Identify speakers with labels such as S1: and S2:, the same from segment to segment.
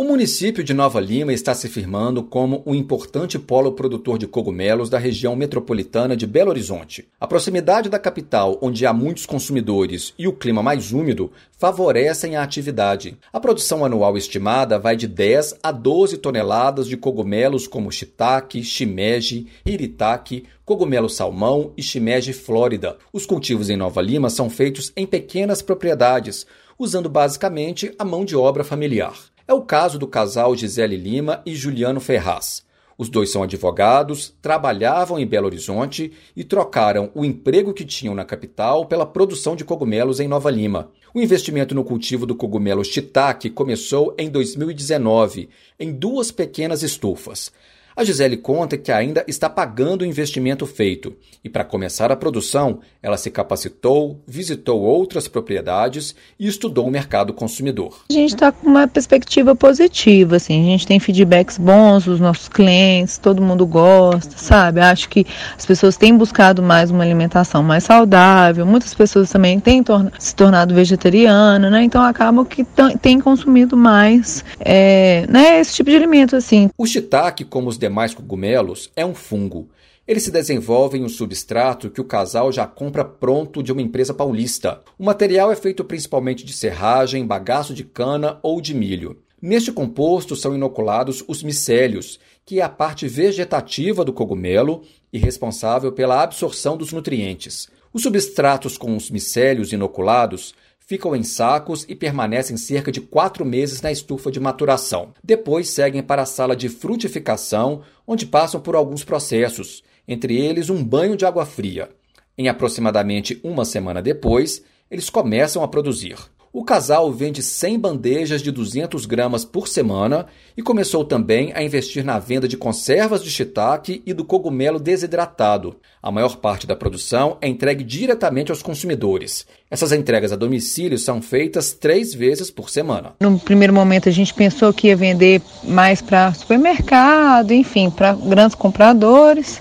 S1: O município de Nova Lima está se firmando como um importante polo produtor de cogumelos da região metropolitana de Belo Horizonte. A proximidade da capital, onde há muitos consumidores, e o clima mais úmido favorecem a atividade. A produção anual estimada vai de 10 a 12 toneladas de cogumelos como shiitake, shimeji, hiritake, cogumelo salmão e shimeji flórida. Os cultivos em Nova Lima são feitos em pequenas propriedades, usando basicamente a mão de obra familiar. É o caso do casal Gisele Lima e Juliano Ferraz. Os dois são advogados, trabalhavam em Belo Horizonte e trocaram o emprego que tinham na capital pela produção de cogumelos em Nova Lima. O investimento no cultivo do cogumelo shiitake começou em 2019, em duas pequenas estufas. A Gisele conta que ainda está pagando o investimento feito e, para começar a produção, ela se capacitou, visitou outras propriedades e estudou o mercado consumidor.
S2: A gente está com uma perspectiva positiva, assim, a gente tem feedbacks bons dos nossos clientes, todo mundo gosta, sabe? Acho que as pessoas têm buscado mais uma alimentação mais saudável, muitas pessoas também têm torna se tornado vegetariana, né? Então acabam que têm consumido mais é, né, esse tipo de alimento, assim.
S1: O shiitake, como os demais cogumelos, é um fungo. Ele se desenvolve em um substrato que o casal já compra pronto de uma empresa paulista. O material é feito principalmente de serragem, bagaço de cana ou de milho. Neste composto são inoculados os micélios, que é a parte vegetativa do cogumelo e responsável pela absorção dos nutrientes. Os substratos com os micélios inoculados ficam em sacos e permanecem cerca de quatro meses na estufa de maturação. Depois seguem para a sala de frutificação, onde passam por alguns processos, entre eles um banho de água fria. Em aproximadamente uma semana depois, eles começam a produzir. O casal vende 100 bandejas de 200 gramas por semana e começou também a investir na venda de conservas de shiitake e do cogumelo desidratado. A maior parte da produção é entregue diretamente aos consumidores. Essas entregas a domicílio são feitas três vezes por semana.
S2: No primeiro momento a gente pensou que ia vender mais para supermercado, enfim, para grandes compradores.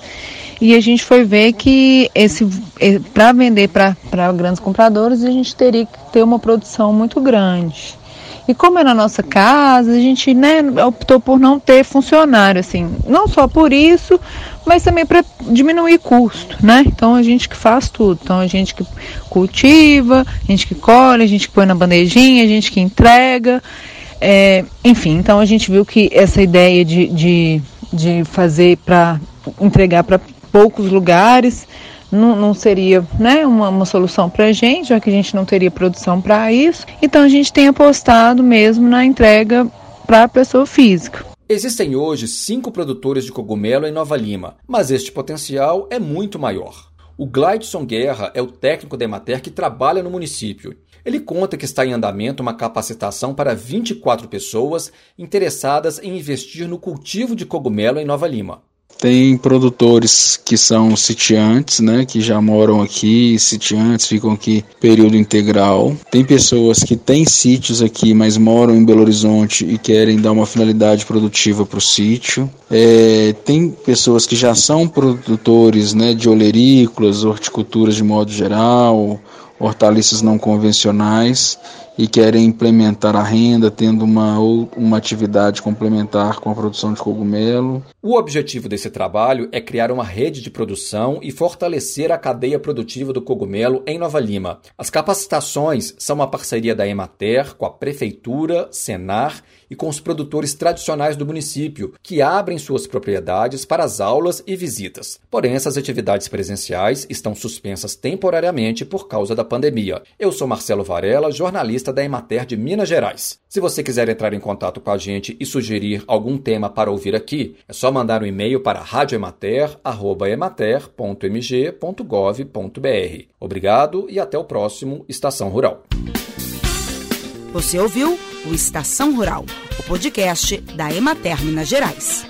S2: E a gente foi ver que esse para vender para grandes compradores, a gente teria que ter uma produção muito grande. E como é na nossa casa, a gente né, optou por não ter funcionário, assim, não só por isso, mas também para diminuir custo, né? Então a gente que faz tudo. Então a gente que cultiva, a gente que colhe, a gente que põe na bandejinha, a gente que entrega. É, enfim, então a gente viu que essa ideia de, de, de fazer para entregar para poucos lugares, não, não seria né, uma, uma solução para a gente, já que a gente não teria produção para isso. Então a gente tem apostado mesmo na entrega para a pessoa física.
S1: Existem hoje cinco produtores de cogumelo em Nova Lima, mas este potencial é muito maior. O Glideson Guerra é o técnico da Emater que trabalha no município. Ele conta que está em andamento uma capacitação para 24 pessoas interessadas em investir no cultivo de cogumelo em Nova Lima.
S3: Tem produtores que são sitiantes, né, que já moram aqui, sitiantes, ficam aqui período integral. Tem pessoas que têm sítios aqui, mas moram em Belo Horizonte e querem dar uma finalidade produtiva para o sítio. É, tem pessoas que já são produtores, né, de olerícolas, horticulturas de modo geral, hortaliças não convencionais e querem implementar a renda tendo uma, uma atividade complementar com a produção de cogumelo.
S1: O objetivo desse trabalho é criar uma rede de produção e fortalecer a cadeia produtiva do cogumelo em Nova Lima. As capacitações são uma parceria da Emater com a Prefeitura, Senar e com os produtores tradicionais do município, que abrem suas propriedades para as aulas e visitas. Porém, essas atividades presenciais estão suspensas temporariamente por causa da pandemia. Eu sou Marcelo Varela, jornalista da Emater de Minas Gerais. Se você quiser entrar em contato com a gente e sugerir algum tema para ouvir aqui, é só mandar um e-mail para radioemater@emater.mg.gov.br. Obrigado e até o próximo Estação Rural.
S4: Você ouviu o Estação Rural, o podcast da Emater Minas Gerais.